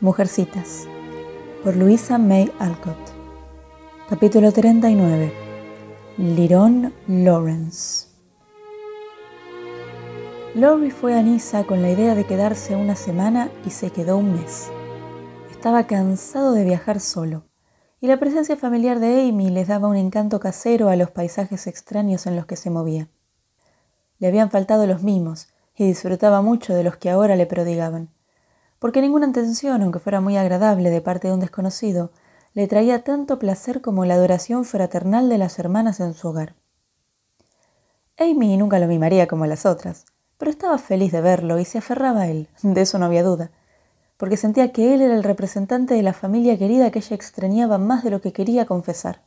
Mujercitas, por Luisa May Alcott. Capítulo 39. Liron Lawrence. Laurie fue a Niza con la idea de quedarse una semana y se quedó un mes. Estaba cansado de viajar solo, y la presencia familiar de Amy les daba un encanto casero a los paisajes extraños en los que se movía. Le habían faltado los mimos, y disfrutaba mucho de los que ahora le prodigaban porque ninguna atención, aunque fuera muy agradable de parte de un desconocido, le traía tanto placer como la adoración fraternal de las hermanas en su hogar. Amy nunca lo mimaría como las otras, pero estaba feliz de verlo y se aferraba a él, de eso no había duda, porque sentía que él era el representante de la familia querida que ella extrañaba más de lo que quería confesar.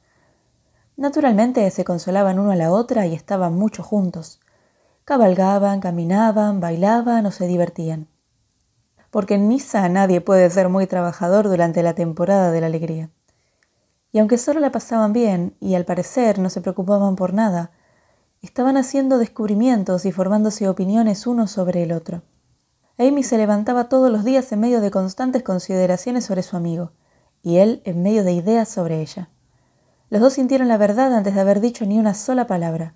Naturalmente se consolaban uno a la otra y estaban mucho juntos. Cabalgaban, caminaban, bailaban o se divertían porque en Niza nadie puede ser muy trabajador durante la temporada de la alegría. Y aunque solo la pasaban bien y al parecer no se preocupaban por nada, estaban haciendo descubrimientos y formándose opiniones uno sobre el otro. Amy se levantaba todos los días en medio de constantes consideraciones sobre su amigo, y él en medio de ideas sobre ella. Los dos sintieron la verdad antes de haber dicho ni una sola palabra.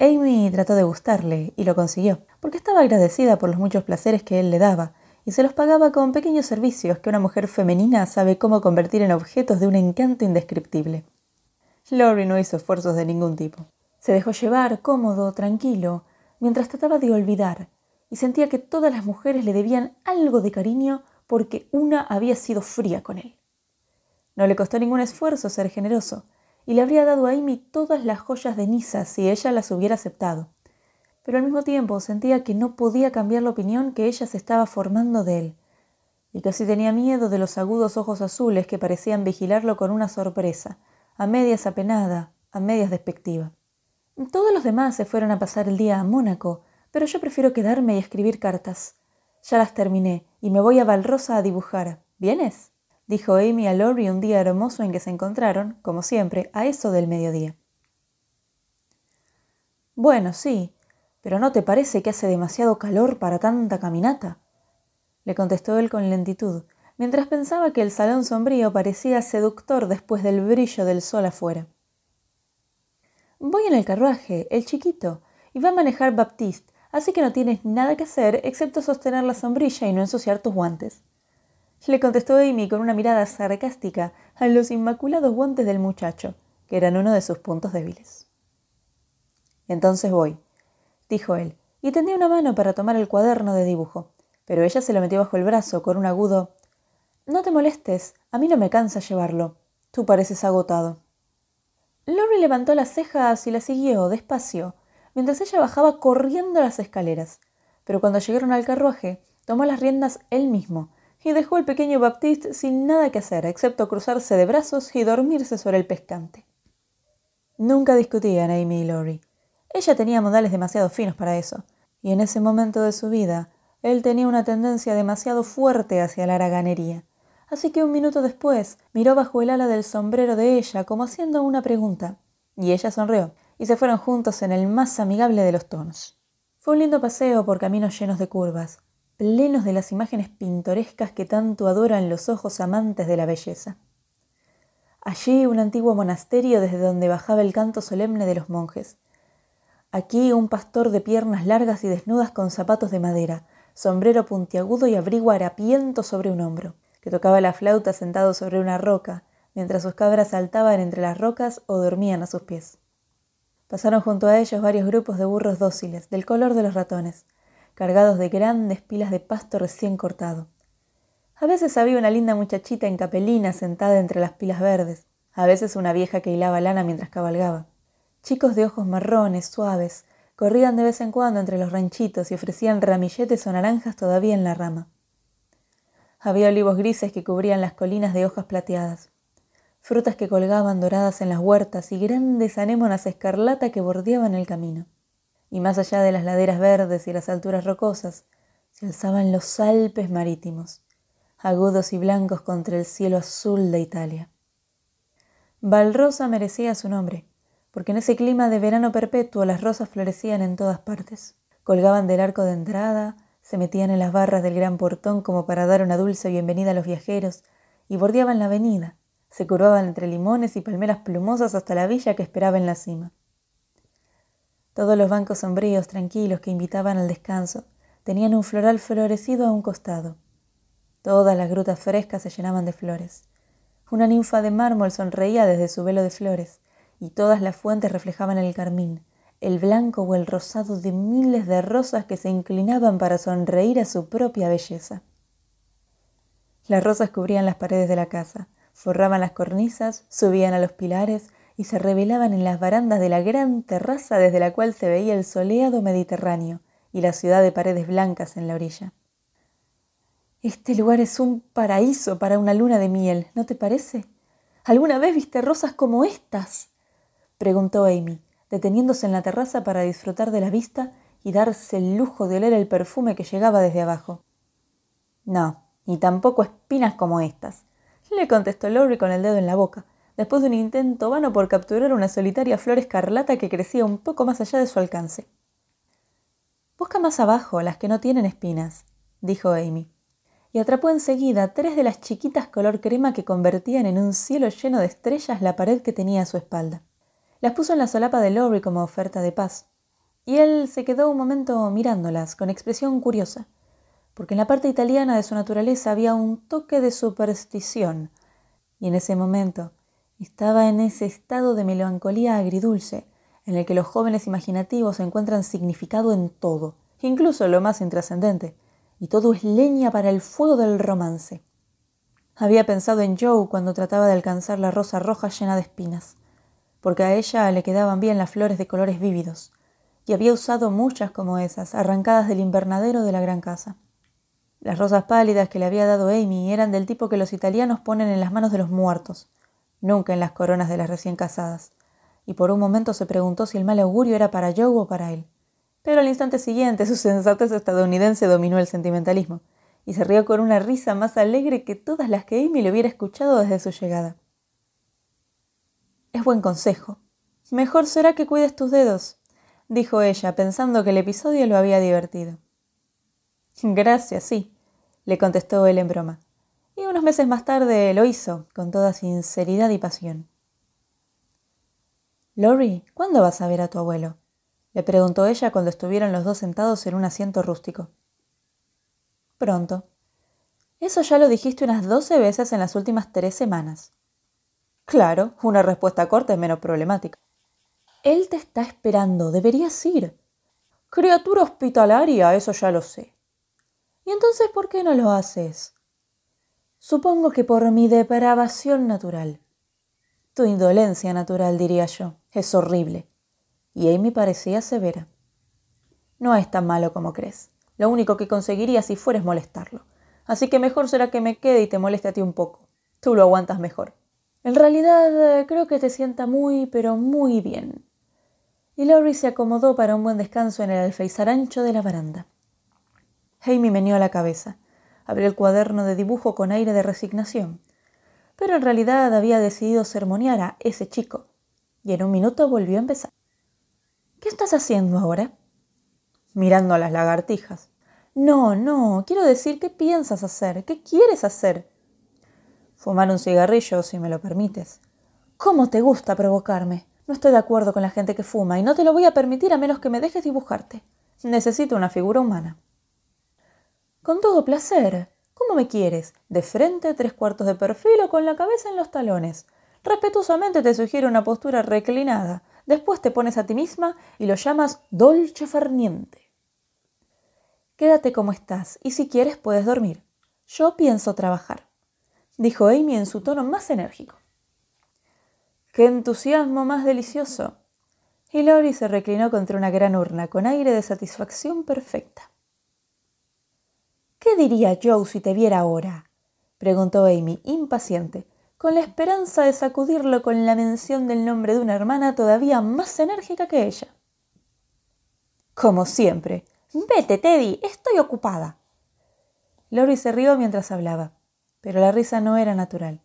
Amy trató de gustarle, y lo consiguió, porque estaba agradecida por los muchos placeres que él le daba, y se los pagaba con pequeños servicios que una mujer femenina sabe cómo convertir en objetos de un encanto indescriptible. Laurie no hizo esfuerzos de ningún tipo. Se dejó llevar, cómodo, tranquilo, mientras trataba de olvidar, y sentía que todas las mujeres le debían algo de cariño porque una había sido fría con él. No le costó ningún esfuerzo ser generoso, y le habría dado a Amy todas las joyas de Nisa si ella las hubiera aceptado pero al mismo tiempo sentía que no podía cambiar la opinión que ella se estaba formando de él, y casi tenía miedo de los agudos ojos azules que parecían vigilarlo con una sorpresa, a medias apenada, a medias despectiva. Todos los demás se fueron a pasar el día a Mónaco, pero yo prefiero quedarme y escribir cartas. Ya las terminé y me voy a Valrosa a dibujar. ¿Vienes? dijo Amy a Laurie un día hermoso en que se encontraron, como siempre, a eso del mediodía. Bueno, sí, ¿Pero no te parece que hace demasiado calor para tanta caminata? le contestó él con lentitud, mientras pensaba que el salón sombrío parecía seductor después del brillo del sol afuera. Voy en el carruaje, el chiquito, y va a manejar Baptiste, así que no tienes nada que hacer excepto sostener la sombrilla y no ensuciar tus guantes. Le contestó Amy con una mirada sarcástica a los inmaculados guantes del muchacho, que eran uno de sus puntos débiles. Entonces voy, dijo él, y tendió una mano para tomar el cuaderno de dibujo, pero ella se lo metió bajo el brazo con un agudo No te molestes, a mí no me cansa llevarlo. Tú pareces agotado. Lori levantó las cejas y la siguió despacio, mientras ella bajaba corriendo las escaleras. Pero cuando llegaron al carruaje, tomó las riendas él mismo y dejó al pequeño Baptiste sin nada que hacer, excepto cruzarse de brazos y dormirse sobre el pescante. Nunca discutían Amy y Lori. Ella tenía modales demasiado finos para eso, y en ese momento de su vida él tenía una tendencia demasiado fuerte hacia la haraganería. Así que un minuto después miró bajo el ala del sombrero de ella como haciendo una pregunta, y ella sonrió, y se fueron juntos en el más amigable de los tonos. Fue un lindo paseo por caminos llenos de curvas, plenos de las imágenes pintorescas que tanto adoran los ojos amantes de la belleza. Allí un antiguo monasterio desde donde bajaba el canto solemne de los monjes, Aquí un pastor de piernas largas y desnudas con zapatos de madera, sombrero puntiagudo y abrigo harapiento sobre un hombro, que tocaba la flauta sentado sobre una roca, mientras sus cabras saltaban entre las rocas o dormían a sus pies. Pasaron junto a ellos varios grupos de burros dóciles, del color de los ratones, cargados de grandes pilas de pasto recién cortado. A veces había una linda muchachita en capelina sentada entre las pilas verdes, a veces una vieja que hilaba lana mientras cabalgaba. Chicos de ojos marrones, suaves, corrían de vez en cuando entre los ranchitos y ofrecían ramilletes o naranjas todavía en la rama. Había olivos grises que cubrían las colinas de hojas plateadas, frutas que colgaban doradas en las huertas y grandes anémonas escarlata que bordeaban el camino. Y más allá de las laderas verdes y las alturas rocosas, se alzaban los Alpes marítimos, agudos y blancos contra el cielo azul de Italia. Valrosa merecía su nombre porque en ese clima de verano perpetuo las rosas florecían en todas partes. Colgaban del arco de entrada, se metían en las barras del gran portón como para dar una dulce bienvenida a los viajeros y bordeaban la avenida, se curvaban entre limones y palmeras plumosas hasta la villa que esperaba en la cima. Todos los bancos sombríos, tranquilos, que invitaban al descanso, tenían un floral florecido a un costado. Todas las grutas frescas se llenaban de flores. Una ninfa de mármol sonreía desde su velo de flores, y todas las fuentes reflejaban el carmín, el blanco o el rosado de miles de rosas que se inclinaban para sonreír a su propia belleza. Las rosas cubrían las paredes de la casa, forraban las cornisas, subían a los pilares y se revelaban en las barandas de la gran terraza desde la cual se veía el soleado Mediterráneo y la ciudad de paredes blancas en la orilla. Este lugar es un paraíso para una luna de miel, ¿no te parece? ¿Alguna vez viste rosas como estas? Preguntó Amy, deteniéndose en la terraza para disfrutar de la vista y darse el lujo de oler el perfume que llegaba desde abajo. No, ni tampoco espinas como estas, le contestó Lowry con el dedo en la boca, después de un intento vano por capturar una solitaria flor escarlata que crecía un poco más allá de su alcance. Busca más abajo las que no tienen espinas, dijo Amy, y atrapó enseguida tres de las chiquitas color crema que convertían en un cielo lleno de estrellas la pared que tenía a su espalda. Las puso en la solapa de Lowry como oferta de paz, y él se quedó un momento mirándolas con expresión curiosa, porque en la parte italiana de su naturaleza había un toque de superstición, y en ese momento estaba en ese estado de melancolía agridulce en el que los jóvenes imaginativos encuentran significado en todo, incluso lo más intrascendente, y todo es leña para el fuego del romance. Había pensado en Joe cuando trataba de alcanzar la rosa roja llena de espinas porque a ella le quedaban bien las flores de colores vívidos, y había usado muchas como esas, arrancadas del invernadero de la gran casa. Las rosas pálidas que le había dado Amy eran del tipo que los italianos ponen en las manos de los muertos, nunca en las coronas de las recién casadas, y por un momento se preguntó si el mal augurio era para Joe o para él. Pero al instante siguiente su sensatez estadounidense dominó el sentimentalismo, y se rió con una risa más alegre que todas las que Amy le hubiera escuchado desde su llegada. Es buen consejo. Mejor será que cuides tus dedos, dijo ella, pensando que el episodio lo había divertido. Gracias, sí, le contestó él en broma. Y unos meses más tarde lo hizo, con toda sinceridad y pasión. Lori, ¿cuándo vas a ver a tu abuelo? le preguntó ella cuando estuvieron los dos sentados en un asiento rústico. Pronto. Eso ya lo dijiste unas doce veces en las últimas tres semanas. Claro, una respuesta corta es menos problemática. Él te está esperando, deberías ir. Criatura hospitalaria, eso ya lo sé. ¿Y entonces por qué no lo haces? Supongo que por mi depravación natural. Tu indolencia natural, diría yo, es horrible. Y Amy parecía severa. No es tan malo como crees. Lo único que conseguiría si fueres molestarlo. Así que mejor será que me quede y te moleste a ti un poco. Tú lo aguantas mejor. En realidad eh, creo que te sienta muy, pero muy bien. Y Laurie se acomodó para un buen descanso en el alféizar ancho de la baranda. Amy meneó la cabeza, abrió el cuaderno de dibujo con aire de resignación, pero en realidad había decidido sermonear a ese chico, y en un minuto volvió a empezar. ¿Qué estás haciendo ahora? Mirando a las lagartijas. No, no, quiero decir, ¿qué piensas hacer? ¿Qué quieres hacer? Fumar un cigarrillo, si me lo permites. ¿Cómo te gusta provocarme? No estoy de acuerdo con la gente que fuma y no te lo voy a permitir a menos que me dejes dibujarte. Necesito una figura humana. Con todo placer. ¿Cómo me quieres? ¿De frente, tres cuartos de perfil o con la cabeza en los talones? Respetuosamente te sugiero una postura reclinada. Después te pones a ti misma y lo llamas dolce farniente. Quédate como estás y si quieres puedes dormir. Yo pienso trabajar dijo Amy en su tono más enérgico. ¡Qué entusiasmo más delicioso! Y Laurie se reclinó contra una gran urna con aire de satisfacción perfecta. ¿Qué diría Joe si te viera ahora? preguntó Amy, impaciente, con la esperanza de sacudirlo con la mención del nombre de una hermana todavía más enérgica que ella. Como siempre. Vete, Teddy, estoy ocupada. Laurie se rió mientras hablaba pero la risa no era natural,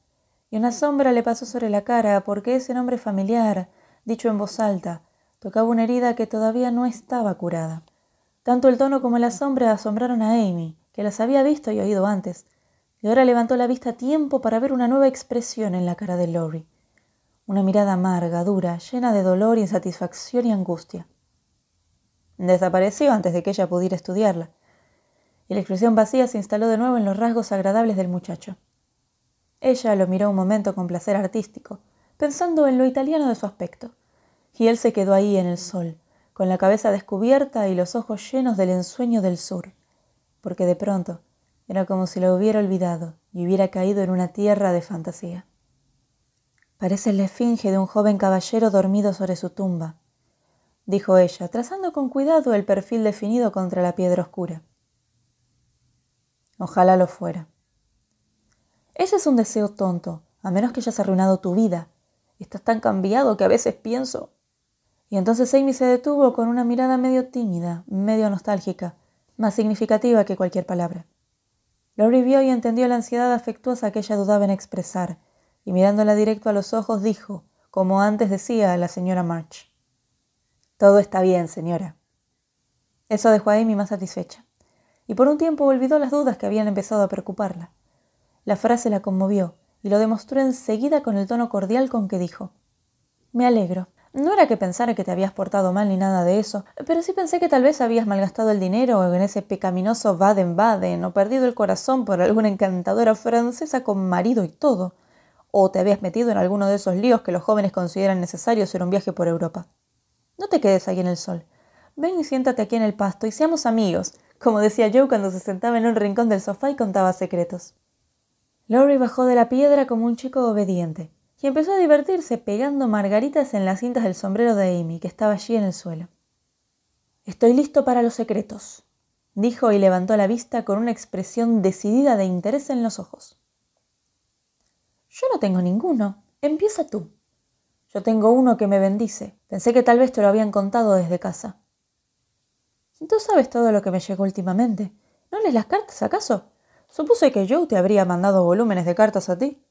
y una sombra le pasó sobre la cara porque ese nombre familiar, dicho en voz alta, tocaba una herida que todavía no estaba curada, Tanto el tono como la sombra asombraron a Amy, que las había visto y oído antes, y ahora levantó la vista a tiempo para ver una nueva expresión en la cara de Lori. Una mirada amarga, dura, llena de dolor, insatisfacción y angustia. Desapareció antes de que ella pudiera estudiarla, y la expresión vacía se instaló de nuevo en los rasgos agradables del muchacho. Ella lo miró un momento con placer artístico, pensando en lo italiano de su aspecto, y él se quedó ahí en el sol, con la cabeza descubierta y los ojos llenos del ensueño del sur, porque de pronto era como si lo hubiera olvidado y hubiera caído en una tierra de fantasía. Parece la esfinge de un joven caballero dormido sobre su tumba, dijo ella, trazando con cuidado el perfil definido contra la piedra oscura. Ojalá lo fuera. Ese es un deseo tonto, a menos que hayas arruinado tu vida. Estás tan cambiado que a veces pienso. Y entonces Amy se detuvo con una mirada medio tímida, medio nostálgica, más significativa que cualquier palabra. Lori vio y entendió la ansiedad afectuosa que ella dudaba en expresar, y mirándola directo a los ojos dijo, como antes decía la señora March. Todo está bien, señora. Eso dejó a Amy más satisfecha, y por un tiempo olvidó las dudas que habían empezado a preocuparla. La frase la conmovió y lo demostró enseguida con el tono cordial con que dijo Me alegro. No era que pensara que te habías portado mal ni nada de eso, pero sí pensé que tal vez habías malgastado el dinero en ese pecaminoso Baden-Baden o perdido el corazón por alguna encantadora francesa con marido y todo, o te habías metido en alguno de esos líos que los jóvenes consideran necesarios en un viaje por Europa. No te quedes ahí en el sol. Ven y siéntate aquí en el pasto y seamos amigos, como decía Joe cuando se sentaba en un rincón del sofá y contaba secretos. Lori bajó de la piedra como un chico obediente y empezó a divertirse pegando margaritas en las cintas del sombrero de Amy, que estaba allí en el suelo. Estoy listo para los secretos, dijo y levantó la vista con una expresión decidida de interés en los ojos. Yo no tengo ninguno. Empieza tú. Yo tengo uno que me bendice. Pensé que tal vez te lo habían contado desde casa. Tú sabes todo lo que me llegó últimamente. ¿No lees las cartas, acaso? Supuse que Joe te habría mandado volúmenes de cartas a ti.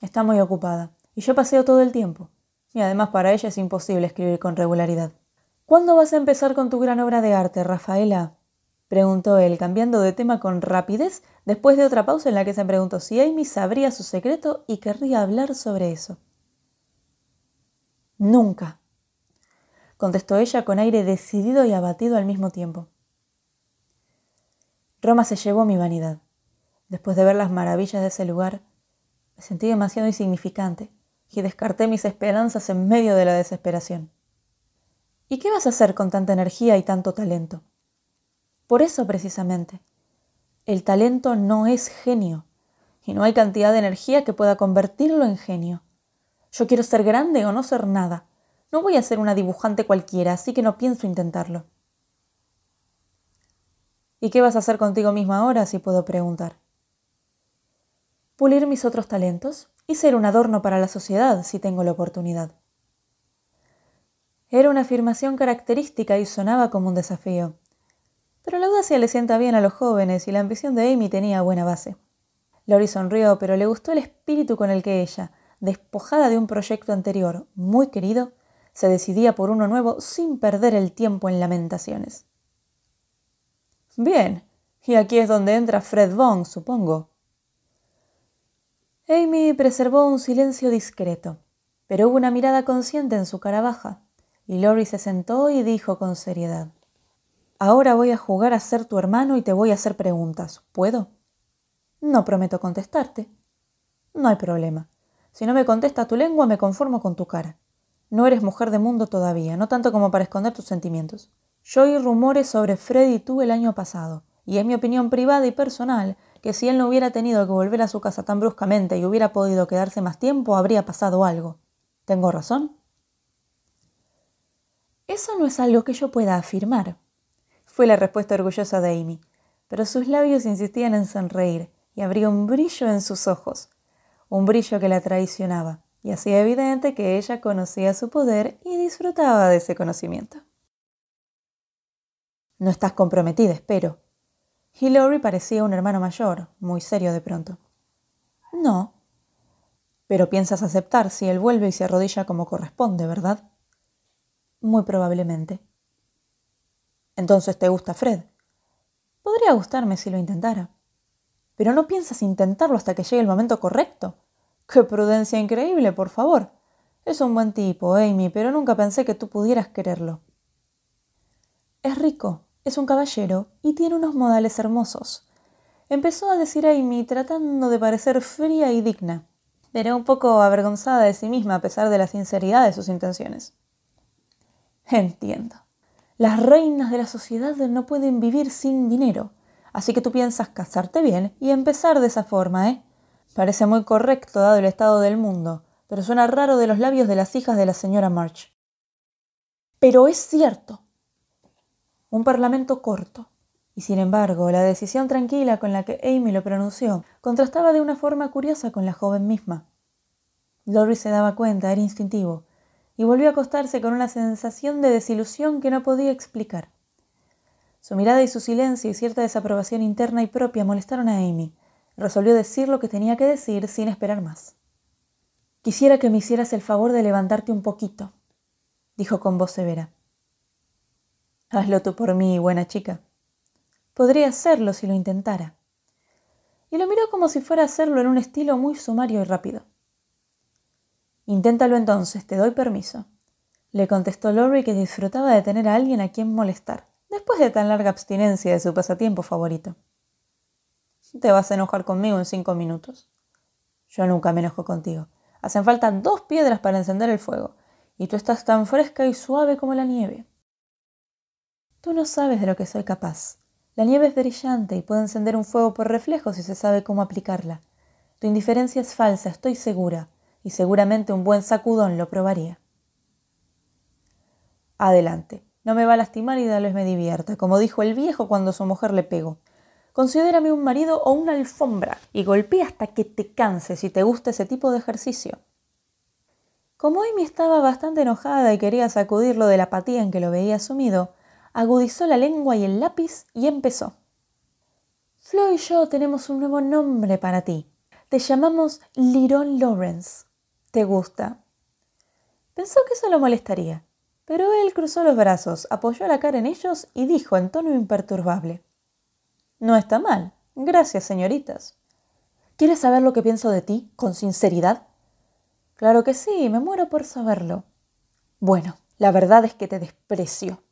Está muy ocupada, y yo paseo todo el tiempo. Y además para ella es imposible escribir con regularidad. ¿Cuándo vas a empezar con tu gran obra de arte, Rafaela? preguntó él, cambiando de tema con rapidez, después de otra pausa en la que se preguntó si Amy sabría su secreto y querría hablar sobre eso. Nunca, contestó ella con aire decidido y abatido al mismo tiempo. Roma se llevó mi vanidad. Después de ver las maravillas de ese lugar, me sentí demasiado insignificante y descarté mis esperanzas en medio de la desesperación. ¿Y qué vas a hacer con tanta energía y tanto talento? Por eso precisamente, el talento no es genio, y no hay cantidad de energía que pueda convertirlo en genio. Yo quiero ser grande o no ser nada. No voy a ser una dibujante cualquiera, así que no pienso intentarlo. ¿Y qué vas a hacer contigo misma ahora, si puedo preguntar? Pulir mis otros talentos y ser un adorno para la sociedad, si tengo la oportunidad. Era una afirmación característica y sonaba como un desafío. Pero la audacia le sienta bien a los jóvenes y la ambición de Amy tenía buena base. Lori sonrió, pero le gustó el espíritu con el que ella, despojada de un proyecto anterior muy querido, se decidía por uno nuevo sin perder el tiempo en lamentaciones. Bien, y aquí es donde entra Fred Vaughn, supongo. Amy preservó un silencio discreto, pero hubo una mirada consciente en su cara baja, y Lori se sentó y dijo con seriedad. Ahora voy a jugar a ser tu hermano y te voy a hacer preguntas. ¿Puedo? No prometo contestarte. No hay problema. Si no me contesta tu lengua, me conformo con tu cara. No eres mujer de mundo todavía, no tanto como para esconder tus sentimientos. Yo oí rumores sobre Fred y tú el año pasado, y es mi opinión privada y personal que si él no hubiera tenido que volver a su casa tan bruscamente y hubiera podido quedarse más tiempo, habría pasado algo. ¿Tengo razón? Eso no es algo que yo pueda afirmar, fue la respuesta orgullosa de Amy, pero sus labios insistían en sonreír y habría un brillo en sus ojos, un brillo que la traicionaba, y hacía evidente que ella conocía su poder y disfrutaba de ese conocimiento. No estás comprometida, espero. Hillary parecía un hermano mayor, muy serio de pronto. No. Pero piensas aceptar si él vuelve y se arrodilla como corresponde, ¿verdad? Muy probablemente. Entonces te gusta Fred. Podría gustarme si lo intentara. Pero no piensas intentarlo hasta que llegue el momento correcto. ¡Qué prudencia increíble, por favor! Es un buen tipo, Amy, pero nunca pensé que tú pudieras quererlo. Es rico, es un caballero y tiene unos modales hermosos. Empezó a decir Amy tratando de parecer fría y digna, pero un poco avergonzada de sí misma a pesar de la sinceridad de sus intenciones. Entiendo. Las reinas de la sociedad no pueden vivir sin dinero, así que tú piensas casarte bien y empezar de esa forma, ¿eh? Parece muy correcto dado el estado del mundo, pero suena raro de los labios de las hijas de la señora March. Pero es cierto. Un parlamento corto. Y sin embargo, la decisión tranquila con la que Amy lo pronunció contrastaba de una forma curiosa con la joven misma. Lori se daba cuenta, era instintivo, y volvió a acostarse con una sensación de desilusión que no podía explicar. Su mirada y su silencio y cierta desaprobación interna y propia molestaron a Amy, resolvió decir lo que tenía que decir sin esperar más. Quisiera que me hicieras el favor de levantarte un poquito, dijo con voz severa. Hazlo tú por mí, buena chica. Podría hacerlo si lo intentara. Y lo miró como si fuera a hacerlo en un estilo muy sumario y rápido. Inténtalo entonces, te doy permiso, le contestó Lori que disfrutaba de tener a alguien a quien molestar, después de tan larga abstinencia de su pasatiempo favorito. Te vas a enojar conmigo en cinco minutos. Yo nunca me enojo contigo. Hacen falta dos piedras para encender el fuego, y tú estás tan fresca y suave como la nieve. Tú no sabes de lo que soy capaz. La nieve es brillante y puede encender un fuego por reflejo si se sabe cómo aplicarla. Tu indiferencia es falsa, estoy segura, y seguramente un buen sacudón lo probaría. Adelante, no me va a lastimar y tal vez me divierta, como dijo el viejo cuando su mujer le pegó. Considérame un marido o una alfombra y golpea hasta que te canses si te gusta ese tipo de ejercicio. Como Amy estaba bastante enojada y quería sacudirlo de la apatía en que lo veía sumido, agudizó la lengua y el lápiz y empezó. Flo y yo tenemos un nuevo nombre para ti. Te llamamos Liron Lawrence. ¿Te gusta? Pensó que eso lo molestaría, pero él cruzó los brazos, apoyó la cara en ellos y dijo en tono imperturbable. No está mal. Gracias, señoritas. ¿Quieres saber lo que pienso de ti con sinceridad? Claro que sí, me muero por saberlo. Bueno, la verdad es que te desprecio.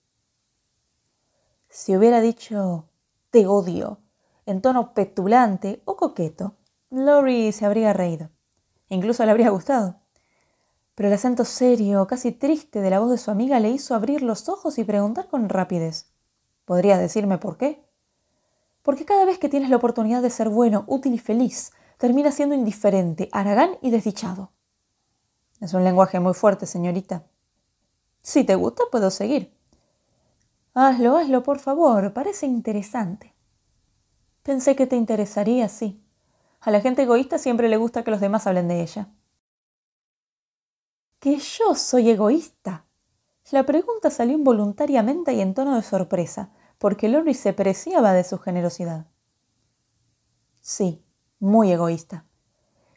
Si hubiera dicho te odio en tono petulante o coqueto, Lori se habría reído. Incluso le habría gustado. Pero el acento serio, casi triste de la voz de su amiga le hizo abrir los ojos y preguntar con rapidez. ¿Podría decirme por qué? Porque cada vez que tienes la oportunidad de ser bueno, útil y feliz, terminas siendo indiferente, aragán y desdichado. Es un lenguaje muy fuerte, señorita. Si te gusta, puedo seguir. Hazlo, hazlo, por favor. Parece interesante. Pensé que te interesaría, sí. A la gente egoísta siempre le gusta que los demás hablen de ella. ¿Que yo soy egoísta? La pregunta salió involuntariamente y en tono de sorpresa, porque Lori se preciaba de su generosidad. Sí, muy egoísta.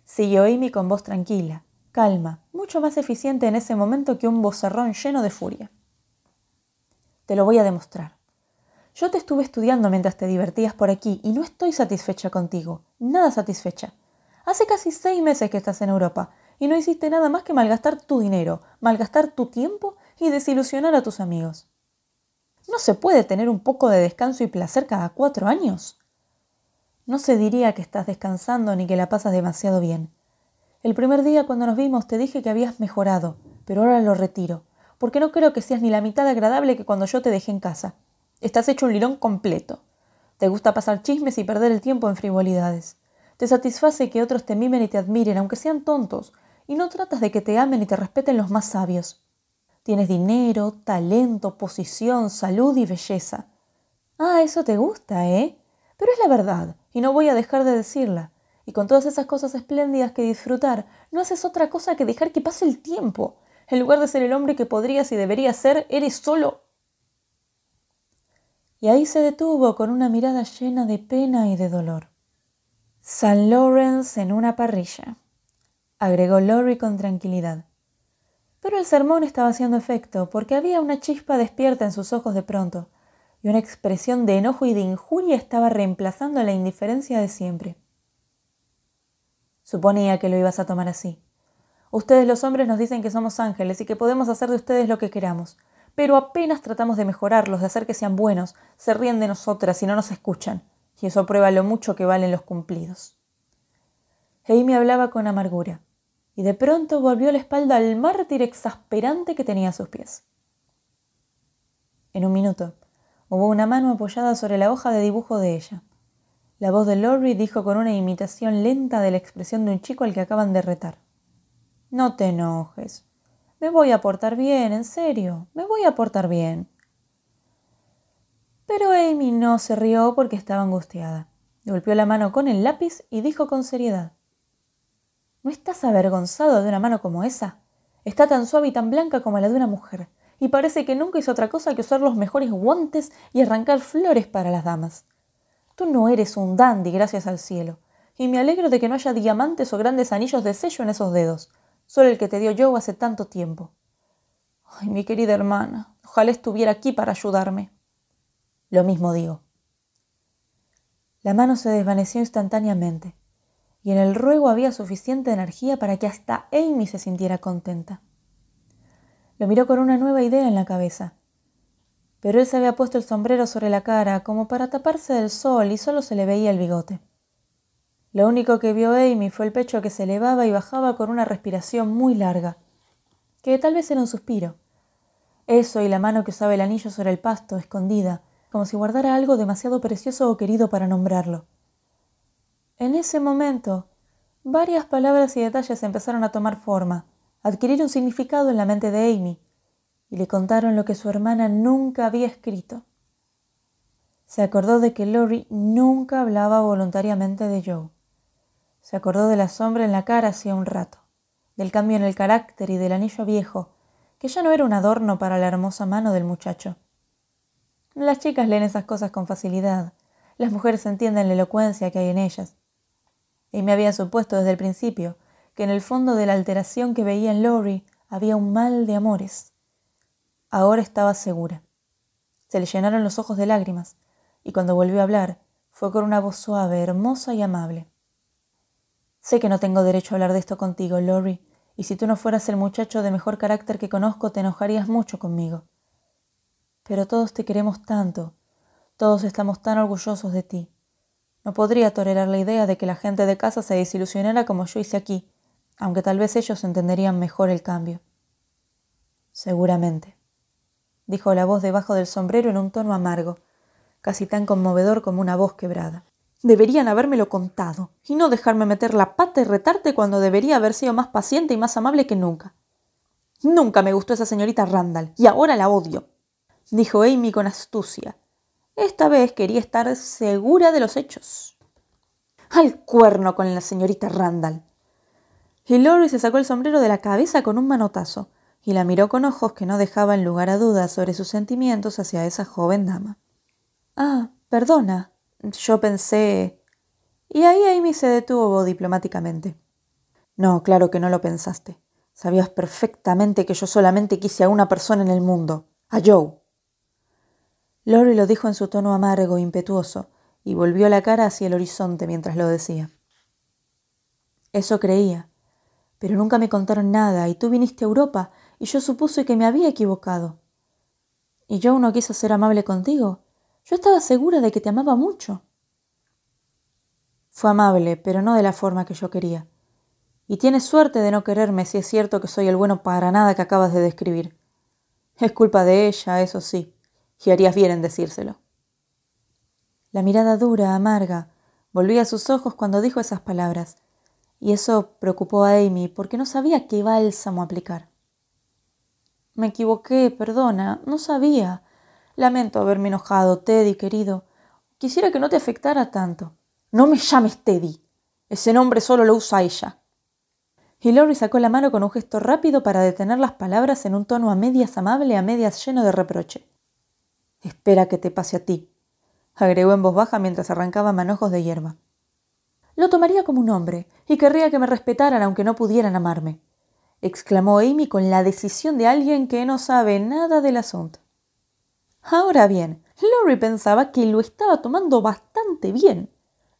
Siguió Amy con voz tranquila, calma, mucho más eficiente en ese momento que un vocerrón lleno de furia. Te lo voy a demostrar. Yo te estuve estudiando mientras te divertías por aquí y no estoy satisfecha contigo, nada satisfecha. Hace casi seis meses que estás en Europa y no hiciste nada más que malgastar tu dinero, malgastar tu tiempo y desilusionar a tus amigos. ¿No se puede tener un poco de descanso y placer cada cuatro años? No se diría que estás descansando ni que la pasas demasiado bien. El primer día cuando nos vimos te dije que habías mejorado, pero ahora lo retiro, porque no creo que seas ni la mitad agradable que cuando yo te dejé en casa. Estás hecho un lirón completo. Te gusta pasar chismes y perder el tiempo en frivolidades. Te satisface que otros te mimen y te admiren, aunque sean tontos, y no tratas de que te amen y te respeten los más sabios. Tienes dinero, talento, posición, salud y belleza. Ah, eso te gusta, ¿eh? Pero es la verdad, y no voy a dejar de decirla. Y con todas esas cosas espléndidas que disfrutar, no haces otra cosa que dejar que pase el tiempo. En lugar de ser el hombre que podrías y deberías ser, eres solo... Y ahí se detuvo con una mirada llena de pena y de dolor. San Lawrence en una parrilla, agregó Lori con tranquilidad. Pero el sermón estaba haciendo efecto, porque había una chispa despierta en sus ojos de pronto, y una expresión de enojo y de injuria estaba reemplazando la indiferencia de siempre. Suponía que lo ibas a tomar así. Ustedes los hombres nos dicen que somos ángeles y que podemos hacer de ustedes lo que queramos, pero apenas tratamos de mejorarlos, de hacer que sean buenos, se ríen de nosotras y no nos escuchan, y eso prueba lo mucho que valen los cumplidos. Amy hablaba con amargura, y de pronto volvió la espalda al mártir exasperante que tenía a sus pies. En un minuto, hubo una mano apoyada sobre la hoja de dibujo de ella. La voz de Lorry dijo con una imitación lenta de la expresión de un chico al que acaban de retar. No te enojes. Me voy a portar bien, en serio. Me voy a portar bien. Pero Amy no se rió porque estaba angustiada. Golpeó la mano con el lápiz y dijo con seriedad. ¿No estás avergonzado de una mano como esa? Está tan suave y tan blanca como la de una mujer, y parece que nunca hizo otra cosa que usar los mejores guantes y arrancar flores para las damas. Tú no eres un dandy, gracias al cielo, y me alegro de que no haya diamantes o grandes anillos de sello en esos dedos, solo el que te dio Joe hace tanto tiempo. Ay, mi querida hermana, ojalá estuviera aquí para ayudarme. Lo mismo digo. La mano se desvaneció instantáneamente, y en el ruego había suficiente energía para que hasta Amy se sintiera contenta. Lo miró con una nueva idea en la cabeza. Pero él se había puesto el sombrero sobre la cara como para taparse del sol y solo se le veía el bigote. Lo único que vio Amy fue el pecho que se elevaba y bajaba con una respiración muy larga, que tal vez era un suspiro. Eso y la mano que usaba el anillo sobre el pasto, escondida, como si guardara algo demasiado precioso o querido para nombrarlo. En ese momento, varias palabras y detalles empezaron a tomar forma, adquirir un significado en la mente de Amy, y le contaron lo que su hermana nunca había escrito. Se acordó de que Lori nunca hablaba voluntariamente de Joe. Se acordó de la sombra en la cara hacía un rato, del cambio en el carácter y del anillo viejo, que ya no era un adorno para la hermosa mano del muchacho. Las chicas leen esas cosas con facilidad, las mujeres entienden la elocuencia que hay en ellas. Y me había supuesto desde el principio que en el fondo de la alteración que veía en Lori había un mal de amores. Ahora estaba segura. Se le llenaron los ojos de lágrimas, y cuando volvió a hablar, fue con una voz suave, hermosa y amable. Sé que no tengo derecho a hablar de esto contigo, Lori, y si tú no fueras el muchacho de mejor carácter que conozco, te enojarías mucho conmigo. Pero todos te queremos tanto, todos estamos tan orgullosos de ti. No podría tolerar la idea de que la gente de casa se desilusionara como yo hice aquí, aunque tal vez ellos entenderían mejor el cambio. Seguramente, dijo la voz debajo del sombrero en un tono amargo, casi tan conmovedor como una voz quebrada. Deberían habérmelo contado, y no dejarme meter la pata y retarte cuando debería haber sido más paciente y más amable que nunca. Nunca me gustó esa señorita Randall, y ahora la odio, dijo Amy con astucia. Esta vez quería estar segura de los hechos. Al cuerno con la señorita Randall. Y Lori se sacó el sombrero de la cabeza con un manotazo, y la miró con ojos que no dejaban lugar a dudas sobre sus sentimientos hacia esa joven dama. Ah, perdona, yo pensé... Y ahí Amy se detuvo diplomáticamente. No, claro que no lo pensaste. Sabías perfectamente que yo solamente quise a una persona en el mundo, a Joe. Lori lo dijo en su tono amargo e impetuoso, y volvió la cara hacia el horizonte mientras lo decía. Eso creía, pero nunca me contaron nada, y tú viniste a Europa, y yo supuse que me había equivocado. ¿Y Joe no quiso ser amable contigo? Yo estaba segura de que te amaba mucho. Fue amable, pero no de la forma que yo quería. Y tienes suerte de no quererme si es cierto que soy el bueno para nada que acabas de describir. Es culpa de ella, eso sí, y harías bien en decírselo. La mirada dura, amarga, volvía a sus ojos cuando dijo esas palabras, y eso preocupó a Amy porque no sabía qué bálsamo aplicar. Me equivoqué, perdona, no sabía. Lamento haberme enojado, Teddy, querido. Quisiera que no te afectara tanto. No me llames Teddy. Ese nombre solo lo usa ella. Y Lori sacó la mano con un gesto rápido para detener las palabras en un tono a medias amable, a medias lleno de reproche. Espera que te pase a ti, agregó en voz baja mientras arrancaba manojos de hierba. Lo tomaría como un hombre y querría que me respetaran aunque no pudieran amarme, exclamó Amy con la decisión de alguien que no sabe nada del asunto. Ahora bien, Lori pensaba que lo estaba tomando bastante bien.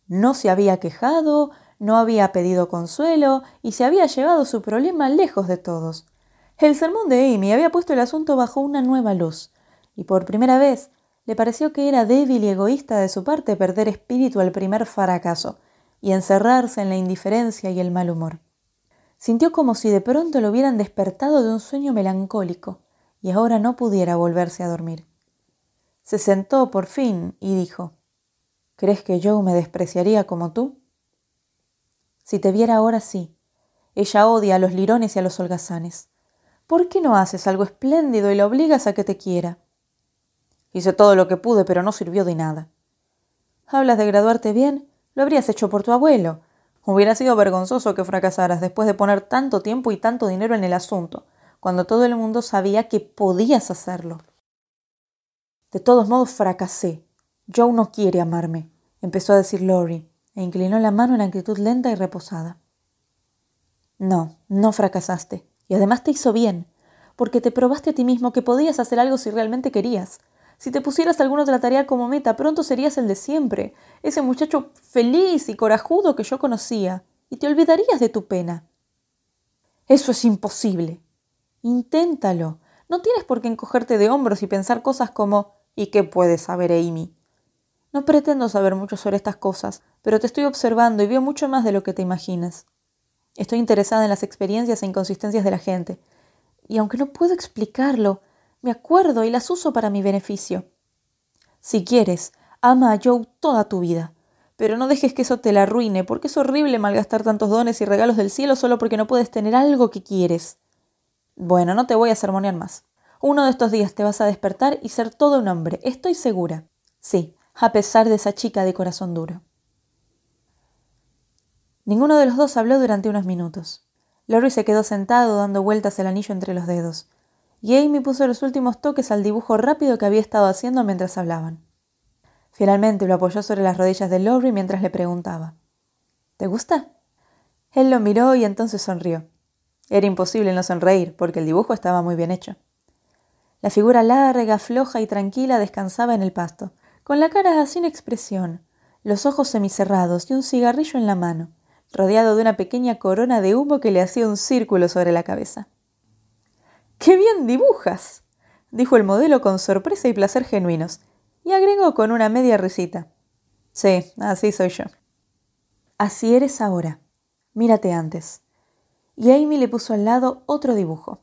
No se había quejado, no había pedido consuelo y se había llevado su problema lejos de todos. El sermón de Amy había puesto el asunto bajo una nueva luz, y por primera vez le pareció que era débil y egoísta de su parte perder espíritu al primer fracaso y encerrarse en la indiferencia y el mal humor. Sintió como si de pronto lo hubieran despertado de un sueño melancólico y ahora no pudiera volverse a dormir. Se sentó por fin y dijo, ¿Crees que Joe me despreciaría como tú? Si te viera ahora sí. Ella odia a los lirones y a los holgazanes. ¿Por qué no haces algo espléndido y la obligas a que te quiera? Hice todo lo que pude, pero no sirvió de nada. Hablas de graduarte bien, lo habrías hecho por tu abuelo. Hubiera sido vergonzoso que fracasaras después de poner tanto tiempo y tanto dinero en el asunto, cuando todo el mundo sabía que podías hacerlo. De todos modos fracasé. Joe no quiere amarme, empezó a decir Lori, e inclinó la mano en actitud lenta y reposada. No, no fracasaste, y además te hizo bien, porque te probaste a ti mismo que podías hacer algo si realmente querías, si te pusieras alguna otra tarea como meta, pronto serías el de siempre, ese muchacho feliz y corajudo que yo conocía, y te olvidarías de tu pena. Eso es imposible. Inténtalo. No tienes por qué encogerte de hombros y pensar cosas como ¿y qué puedes saber, Amy? No pretendo saber mucho sobre estas cosas, pero te estoy observando y veo mucho más de lo que te imaginas. Estoy interesada en las experiencias e inconsistencias de la gente, y aunque no puedo explicarlo, me acuerdo y las uso para mi beneficio. Si quieres, ama a Joe toda tu vida, pero no dejes que eso te la arruine, porque es horrible malgastar tantos dones y regalos del cielo solo porque no puedes tener algo que quieres. Bueno, no te voy a sermonear más. Uno de estos días te vas a despertar y ser todo un hombre, estoy segura. Sí, a pesar de esa chica de corazón duro. Ninguno de los dos habló durante unos minutos. Lori se quedó sentado dando vueltas el anillo entre los dedos y Amy puso los últimos toques al dibujo rápido que había estado haciendo mientras hablaban. Finalmente lo apoyó sobre las rodillas de Lori mientras le preguntaba ¿Te gusta? Él lo miró y entonces sonrió. Era imposible no sonreír, porque el dibujo estaba muy bien hecho. La figura larga, floja y tranquila descansaba en el pasto, con la cara sin expresión, los ojos semicerrados y un cigarrillo en la mano, rodeado de una pequeña corona de humo que le hacía un círculo sobre la cabeza. ¡Qué bien dibujas! dijo el modelo con sorpresa y placer genuinos, y agregó con una media risita. Sí, así soy yo. Así eres ahora. Mírate antes. Y Amy le puso al lado otro dibujo.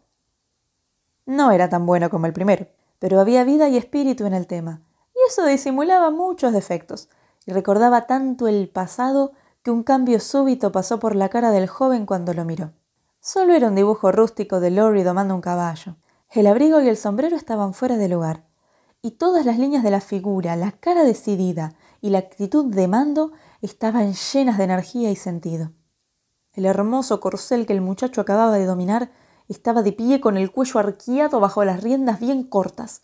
No era tan bueno como el primero, pero había vida y espíritu en el tema, y eso disimulaba muchos defectos, y recordaba tanto el pasado que un cambio súbito pasó por la cara del joven cuando lo miró. Solo era un dibujo rústico de Lori domando un caballo. El abrigo y el sombrero estaban fuera de lugar, y todas las líneas de la figura, la cara decidida y la actitud de mando estaban llenas de energía y sentido. El hermoso corcel que el muchacho acababa de dominar estaba de pie con el cuello arqueado bajo las riendas bien cortas,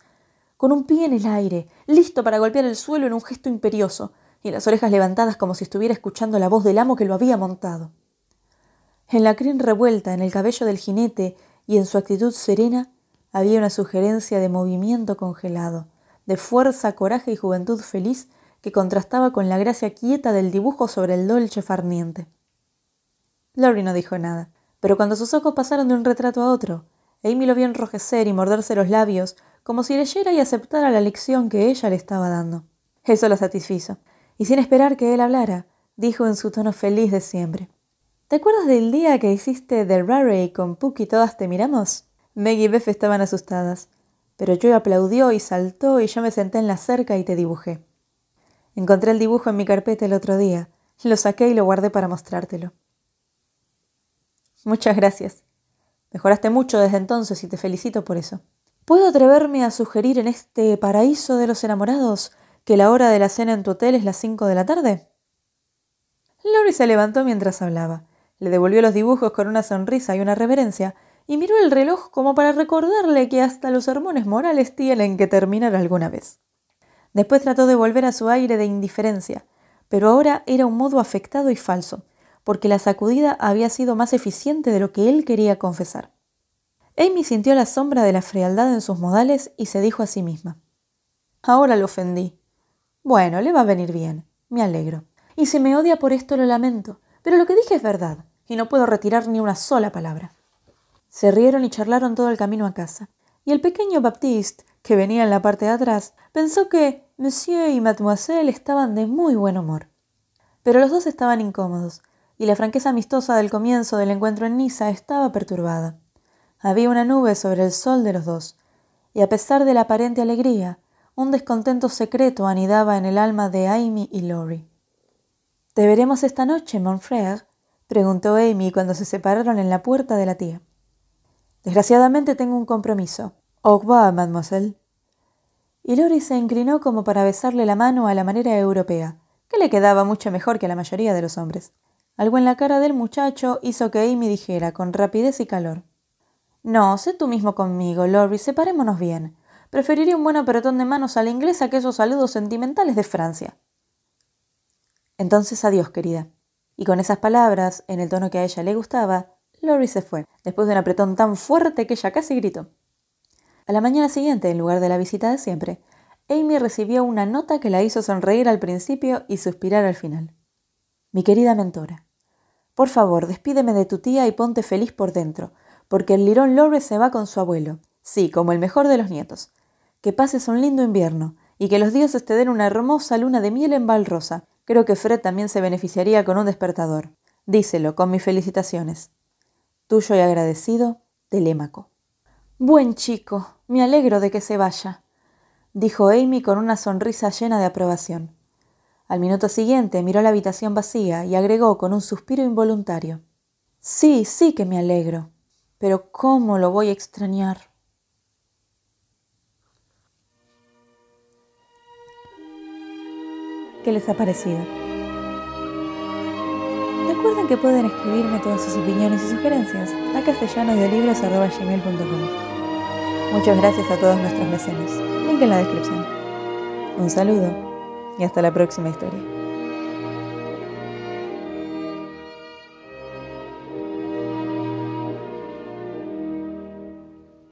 con un pie en el aire, listo para golpear el suelo en un gesto imperioso, y las orejas levantadas como si estuviera escuchando la voz del amo que lo había montado. En la crin revuelta, en el cabello del jinete y en su actitud serena, había una sugerencia de movimiento congelado, de fuerza, coraje y juventud feliz que contrastaba con la gracia quieta del dibujo sobre el dolce farniente. Lori no dijo nada, pero cuando sus ojos pasaron de un retrato a otro, Amy lo vio enrojecer y morderse los labios, como si leyera y aceptara la lección que ella le estaba dando. Eso la satisfizo, y sin esperar que él hablara, dijo en su tono feliz de siempre. ¿Te acuerdas del día que hiciste del Rare con Puck y todas te miramos? Meg y Beth estaban asustadas, pero Joe aplaudió y saltó y yo me senté en la cerca y te dibujé. Encontré el dibujo en mi carpeta el otro día, lo saqué y lo guardé para mostrártelo. Muchas gracias. Mejoraste mucho desde entonces y te felicito por eso. ¿Puedo atreverme a sugerir en este paraíso de los enamorados que la hora de la cena en tu hotel es las cinco de la tarde? Lori se levantó mientras hablaba le devolvió los dibujos con una sonrisa y una reverencia, y miró el reloj como para recordarle que hasta los sermones morales tienen que terminar alguna vez. Después trató de volver a su aire de indiferencia, pero ahora era un modo afectado y falso, porque la sacudida había sido más eficiente de lo que él quería confesar. Amy sintió la sombra de la frialdad en sus modales y se dijo a sí misma. Ahora lo ofendí. Bueno, le va a venir bien. Me alegro. Y si me odia por esto lo lamento. Pero lo que dije es verdad, y no puedo retirar ni una sola palabra. Se rieron y charlaron todo el camino a casa. Y el pequeño Baptiste, que venía en la parte de atrás, pensó que Monsieur y Mademoiselle estaban de muy buen humor. Pero los dos estaban incómodos, y la franqueza amistosa del comienzo del encuentro en Niza estaba perturbada. Había una nube sobre el sol de los dos, y a pesar de la aparente alegría, un descontento secreto anidaba en el alma de Amy y Laurie. ¿Te veremos esta noche, mon frère? preguntó Amy cuando se separaron en la puerta de la tía. Desgraciadamente tengo un compromiso. Au revoir, mademoiselle. Y Laurie se inclinó como para besarle la mano a la manera europea, que le quedaba mucho mejor que a la mayoría de los hombres. Algo en la cara del muchacho hizo que Amy dijera con rapidez y calor. No, sé tú mismo conmigo, Laurie, separémonos bien. Preferiría un buen apretón de manos a la inglesa que esos saludos sentimentales de Francia. Entonces adiós, querida. Y con esas palabras, en el tono que a ella le gustaba, Lori se fue, después de un apretón tan fuerte que ella casi gritó. A la mañana siguiente, en lugar de la visita de siempre, Amy recibió una nota que la hizo sonreír al principio y suspirar al final. Mi querida mentora, por favor, despídeme de tu tía y ponte feliz por dentro, porque el lirón Lore se va con su abuelo, sí, como el mejor de los nietos que pases un lindo invierno y que los dioses te den una hermosa luna de miel en Valrosa. Creo que Fred también se beneficiaría con un despertador. Díselo, con mis felicitaciones. Tuyo y agradecido, Telémaco. Buen chico, me alegro de que se vaya, dijo Amy con una sonrisa llena de aprobación. Al minuto siguiente miró la habitación vacía y agregó con un suspiro involuntario. Sí, sí que me alegro. Pero ¿cómo lo voy a extrañar? ¿Qué les ha parecido? Recuerden que pueden escribirme todas sus opiniones y sugerencias a castellanoaudiolibros.gmail.com Muchas gracias a todos nuestros mecenas. Link en la descripción. Un saludo y hasta la próxima historia.